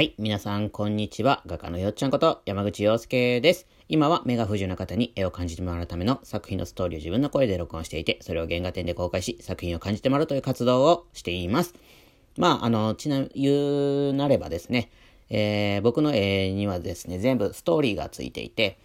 はい。皆さん、こんにちは。画家のよっちゃんこと山口洋介です。今は目が不自由な方に絵を感じてもらうための作品のストーリーを自分の声で録音していて、それを原画展で公開し、作品を感じてもらうという活動をしています。まあ、あの、ちな、言うなればですね、えー、僕の絵にはですね、全部ストーリーがついていて、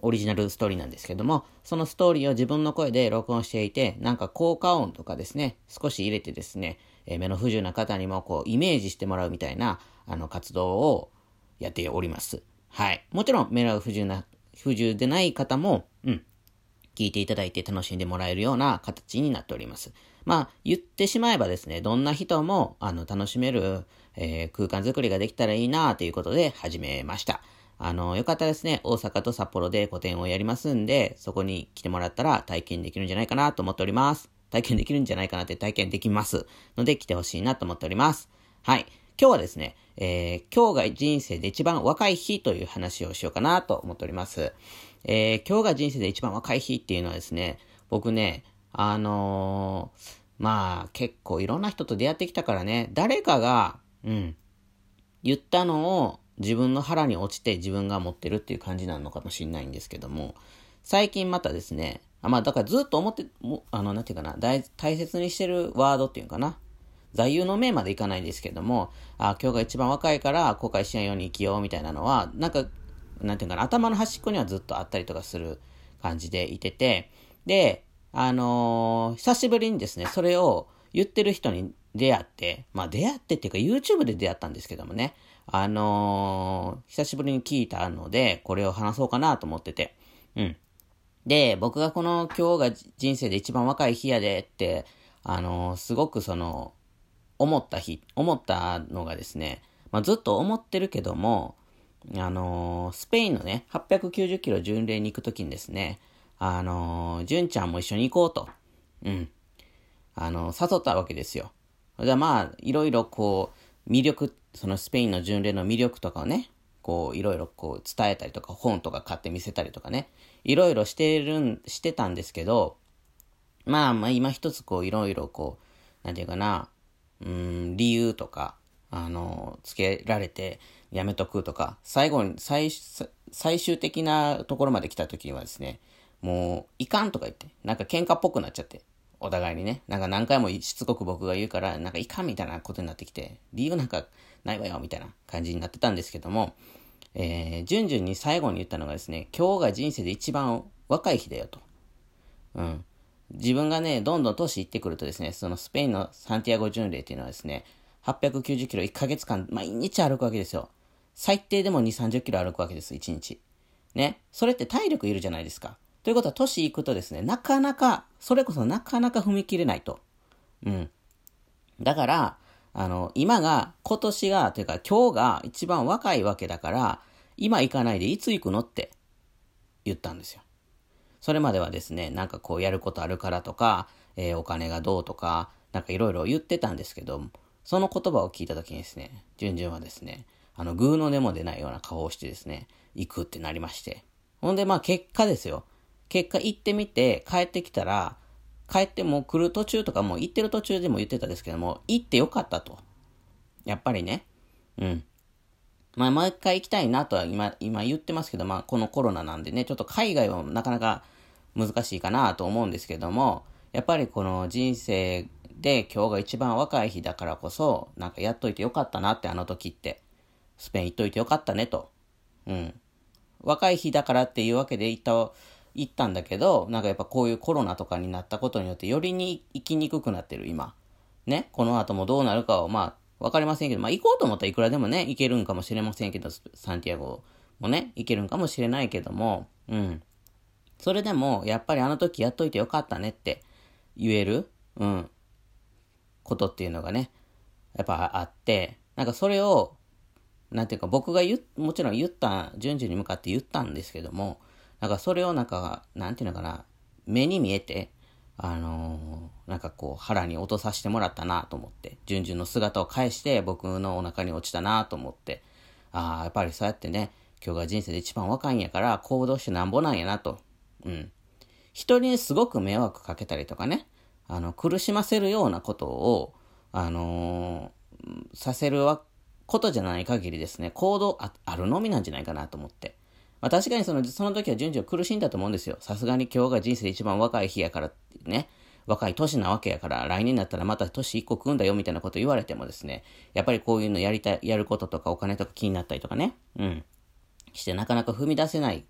オリジナルストーリーなんですけども、そのストーリーを自分の声で録音していて、なんか効果音とかですね、少し入れてですね、えー、目の不自由な方にもこう、イメージしてもらうみたいな、あの、活動をやっております。はい。もちろん、目の不自由な、不自由でない方も、うん、聞いていただいて楽しんでもらえるような形になっております。まあ、言ってしまえばですね、どんな人も、あの、楽しめる、えー、空間づくりができたらいいなということで始めました。あの、よかったですね。大阪と札幌で個展をやりますんで、そこに来てもらったら体験できるんじゃないかなと思っております。体験できるんじゃないかなって体験できますので来てほしいなと思っております。はい。今日はですね、えー、今日が人生で一番若い日という話をしようかなと思っております。えー、今日が人生で一番若い日っていうのはですね、僕ね、あのー、まあ結構いろんな人と出会ってきたからね、誰かが、うん、言ったのを自分の腹に落ちて自分が持ってるっていう感じなのかもしれないんですけども、最近またですね、あまあだからずっと思って、あの、なんていうかな、大大切にしてるワードっていうかな、座右の銘までいかないんですけども、あ今日が一番若いから後悔しないように生きようみたいなのは、なんか、なんていうかな、頭の端っこにはずっとあったりとかする感じでいてて、で、あのー、久しぶりにですね、それを言ってる人に出会って、まあ出会ってっていうか YouTube で出会ったんですけどもね、あのー、久しぶりに聞いたので、これを話そうかなと思ってて、うん。で、僕がこの今日が人生で一番若い日やでって、あのー、すごくその、思った日、思ったのがですね、まあ、ずっと思ってるけども、あのー、スペインのね、890キロ巡礼に行くときにですね、あのー、純ちゃんも一緒に行こうと、うん、あのー、誘ったわけですよ。じゃあまあ、いろいろこう、魅力、そのスペインの巡礼の魅力とかをね、こう、いろいろこう、伝えたりとか、本とか買って見せたりとかね、いろいろしてるん、してたんですけど、まあまあ今一つこう、いろいろこう、なんていうかな、うん、理由とか、あの、つけられてやめとくとか、最後に、最、最終的なところまで来た時にはですね、もう、いかんとか言って、なんか喧嘩っぽくなっちゃって、お互いにね、なんか何回もしつこく僕が言うから、なんかいかんみたいなことになってきて、理由なんかないわよ、みたいな感じになってたんですけども、えー、順々に最後に言ったのがですね、今日が人生で一番若い日だよと。うん。自分がね、どんどん年いってくるとですね、そのスペインのサンティアゴ巡礼っていうのはですね、890キロ1ヶ月間毎日歩くわけですよ。最低でも2、30キロ歩くわけです、1日。ね。それって体力いるじゃないですか。ということは、年いくとですね、なかなか、それこそなかなか踏み切れないと。うん。だから、あの、今が、今年が、というか今日が一番若いわけだから、今行かないでいつ行くのって言ったんですよ。それまではですね、なんかこうやることあるからとか、えー、お金がどうとか、なんかいろいろ言ってたんですけど、その言葉を聞いた時にですね、順々はですね、あの、グーの根も出ないような顔をしてですね、行くってなりまして。ほんで、まあ結果ですよ。結果行ってみて、帰ってきたら、帰っても来る途中とかも行ってる途中でも言ってたんですけども、行ってよかったと。やっぱりね。うん。まあ、もう一回行きたいなとは今、今言ってますけど、まあ、このコロナなんでね、ちょっと海外はなかなか難しいかなと思うんですけども、やっぱりこの人生で今日が一番若い日だからこそ、なんかやっといてよかったなってあの時って、スペイン行っといてよかったねと。うん。若い日だからっていうわけで行った、行ったんだけど、なんかやっぱこういうコロナとかになったことによってよりに行きにくくなってる今。ね。この後もどうなるかはまあ、わかりませんけど、まあ行こうと思ったらいくらでもね、行けるんかもしれませんけど、サンティアゴもね、行けるんかもしれないけども、うん。それでも、やっぱりあの時やっといてよかったねって言える、うん、ことっていうのがね、やっぱあって、なんかそれを、なんていうか僕が言もちろん言った、順々に向かって言ったんですけども、なんかそれをなんか、なんていうのかな、目に見えて、あのー、なんかこう腹に落とさせてもらったなと思って、順々の姿を返して僕のお腹に落ちたなと思って、ああ、やっぱりそうやってね、今日が人生で一番若いんやから行動してなんぼなんやなと。うん。人にすごく迷惑かけたりとかね、あの、苦しませるようなことを、あのー、させるわ、ことじゃない限りですね、行動ああるのみなんじゃないかなと思って。まあ確かにその、その時は順序苦しんだと思うんですよ。さすがに今日が人生で一番若い日やからね。若い年なわけやから、来年になったらまた年一個食うんだよみたいなこと言われてもですね、やっぱりこういうのやりたい、やることとかお金とか気になったりとかね、うん、してなかなか踏み出せない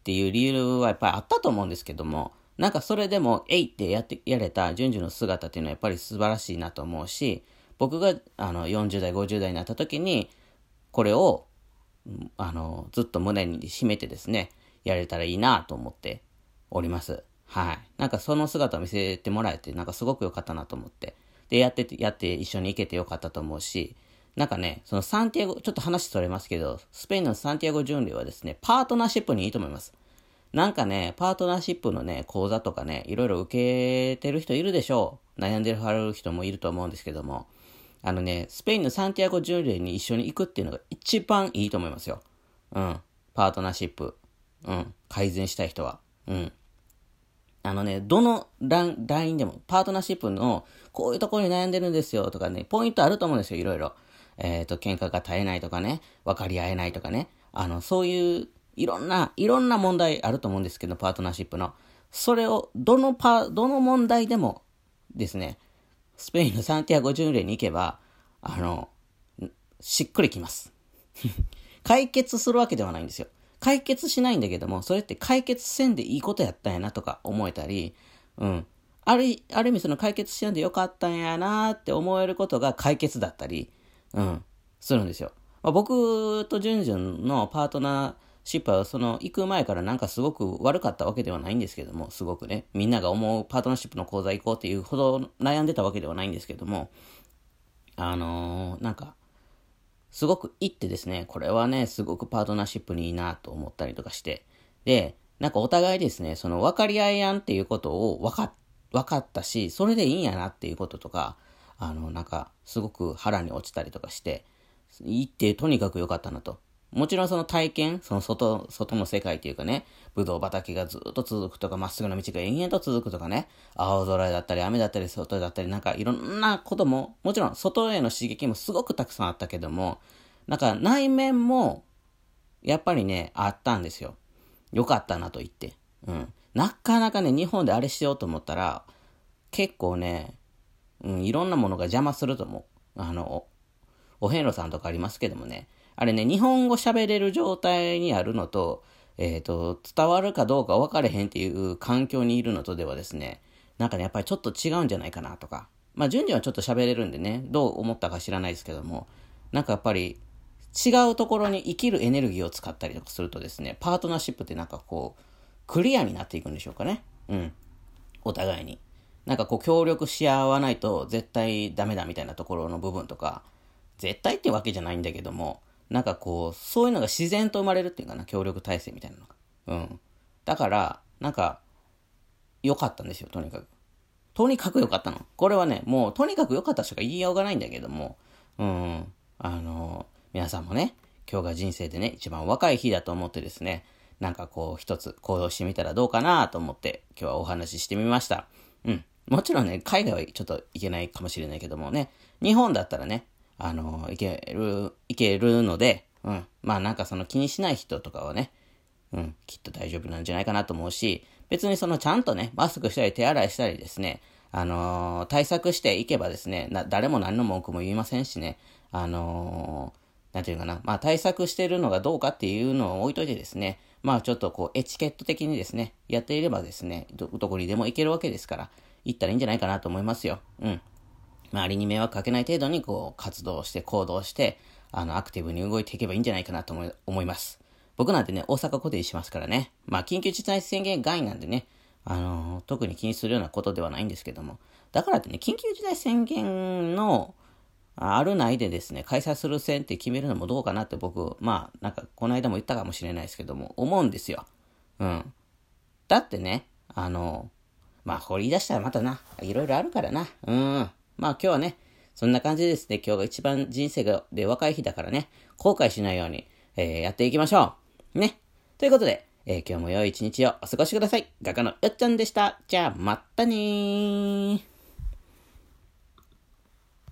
っていう理由はやっぱりあったと思うんですけども、なんかそれでも、えいってやって、やれた順々の姿っていうのはやっぱり素晴らしいなと思うし、僕があの40代、50代になった時に、これを、あの、ずっと胸に締めてですね、やれたらいいなと思っております。はい。なんかその姿を見せてもらえて、なんかすごく良かったなと思って。で、やって、やって一緒に行けて良かったと思うし、なんかね、そのサンティアゴ、ちょっと話それますけど、スペインのサンティアゴ巡礼はですね、パートナーシップにいいと思います。なんかね、パートナーシップのね、講座とかね、いろいろ受けてる人いるでしょう。悩んでる人もいると思うんですけども、あのね、スペインのサンティアゴ巡礼に一緒に行くっていうのが一番いいと思いますよ。うん。パートナーシップ。うん。改善したい人は。うん。あのね、どのラインでも、パートナーシップの、こういうところに悩んでるんですよとかね、ポイントあると思うんですよ、いろいろ。えっ、ー、と、喧嘩が絶えないとかね、分かり合えないとかね。あの、そういう、いろんな、いろんな問題あると思うんですけど、パートナーシップの。それを、どのパ、どの問題でもですね、スペインのサンティアゴ巡礼に行けば、あの、しっくりきます。解決するわけではないんですよ。解決しないんだけども、それって解決せんでいいことやったんやなとか思えたり、うん。ある、ある意味その解決しなんでよかったんやなって思えることが解決だったり、うん、するんですよ。まあ、僕とジュンジュンのパートナーシップはその行く前からなんかすごく悪かったわけではないんですけども、すごくね、みんなが思うパートナーシップの講座行こうっていうほど悩んでたわけではないんですけども、あのー、なんか、すごくいってですね、これはね、すごくパートナーシップにいいなと思ったりとかして、で、なんかお互いですね、その分かり合いやんっていうことを分か分かったし、それでいいんやなっていうこととか、あの、なんか、すごく腹に落ちたりとかして、行ってとにかく良かったなと。もちろんその体験、その外、外の世界っていうかね、ぶどう畑がずっと続くとか、まっすぐな道が延々と続くとかね、青空だったり、雨だったり、外だったり、なんかいろんなことも、もちろん外への刺激もすごくたくさんあったけども、なんか内面も、やっぱりね、あったんですよ。よかったなと言って。うん。なかなかね、日本であれしようと思ったら、結構ね、うん、いろんなものが邪魔すると思う。あの、お遍路さんとかありますけどもね、あれね、日本語喋れる状態にあるのと、えっ、ー、と、伝わるかどうか分かれへんっていう環境にいるのとではですね、なんかね、やっぱりちょっと違うんじゃないかなとか。まあ、順次はちょっと喋れるんでね、どう思ったか知らないですけども、なんかやっぱり違うところに生きるエネルギーを使ったりとかするとですね、パートナーシップってなんかこう、クリアになっていくんでしょうかね。うん。お互いに。なんかこう協力し合わないと絶対ダメだみたいなところの部分とか、絶対ってわけじゃないんだけども、なんかこう、そういうのが自然と生まれるっていうかな、協力体制みたいなのが。うん。だから、なんか、良かったんですよ、とにかく。とにかく良かったの。これはね、もう、とにかく良かったしか言いようがないんだけども、うん、あの、皆さんもね、今日が人生でね、一番若い日だと思ってですね、なんかこう、一つ行動してみたらどうかなと思って、今日はお話ししてみました。うん。もちろんね、海外はちょっと行けないかもしれないけどもね、日本だったらね、あの、いける、いけるので、うん。まあなんかその気にしない人とかはね、うん、きっと大丈夫なんじゃないかなと思うし、別にそのちゃんとね、マスクしたり手洗いしたりですね、あのー、対策していけばですね、誰も何の文句も言いませんしね、あのー、なんていうかな、まあ対策してるのがどうかっていうのを置いといてですね、まあちょっとこうエチケット的にですね、やっていればですね、ど、どこにでも行けるわけですから、行ったらいいんじゃないかなと思いますよ。うん。周りに迷惑かけない程度にこう活動して行動して、あの、アクティブに動いていけばいいんじゃないかなと思います。僕なんてね、大阪固定しますからね。まあ、緊急事態宣言外なんでね、あのー、特に気にするようなことではないんですけども。だからってね、緊急事態宣言の、あるないでですね、開催する線って決めるのもどうかなって僕、まあ、なんか、この間も言ったかもしれないですけども、思うんですよ。うん。だってね、あのまあ、掘り出したらまたな、いろいろあるからな。うん。まあ今日はね、そんな感じですね、今日が一番人生がで若い日だからね、後悔しないように、えー、やっていきましょう。ね。ということで、えー、今日も良い一日をお過ごしください。画家のよっちゃんでした。じゃあ、まったねー。